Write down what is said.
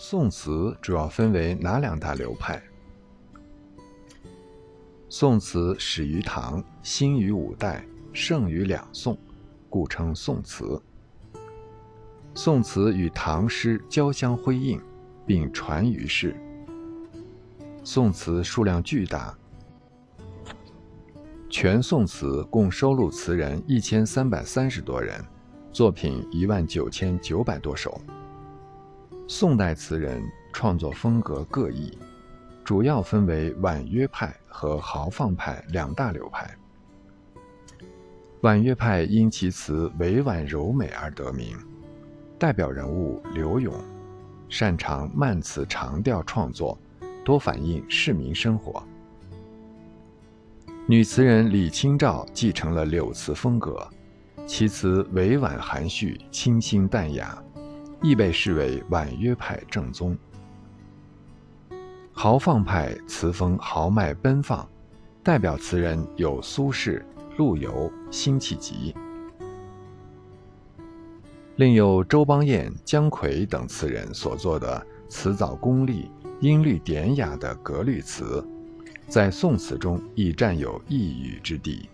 宋词主要分为哪两大流派？宋词始于唐，兴于五代，盛于两宋，故称宋词。宋词与唐诗交相辉映，并传于世。宋词数量巨大，全宋词共收录词人一千三百三十多人，作品一万九千九百多首。宋代词人创作风格各异，主要分为婉约派和豪放派两大流派。婉约派因其词委婉柔美而得名，代表人物柳永，擅长慢词长调创作，多反映市民生活。女词人李清照继承了柳词风格，其词委婉含蓄，清新淡雅。亦被视为婉约派正宗。豪放派词风豪迈奔放，代表词人有苏轼、陆游、辛弃疾，另有周邦彦、姜夔等词人所作的词藻功力、音律典雅的格律词，在宋词中亦占有一隅之地。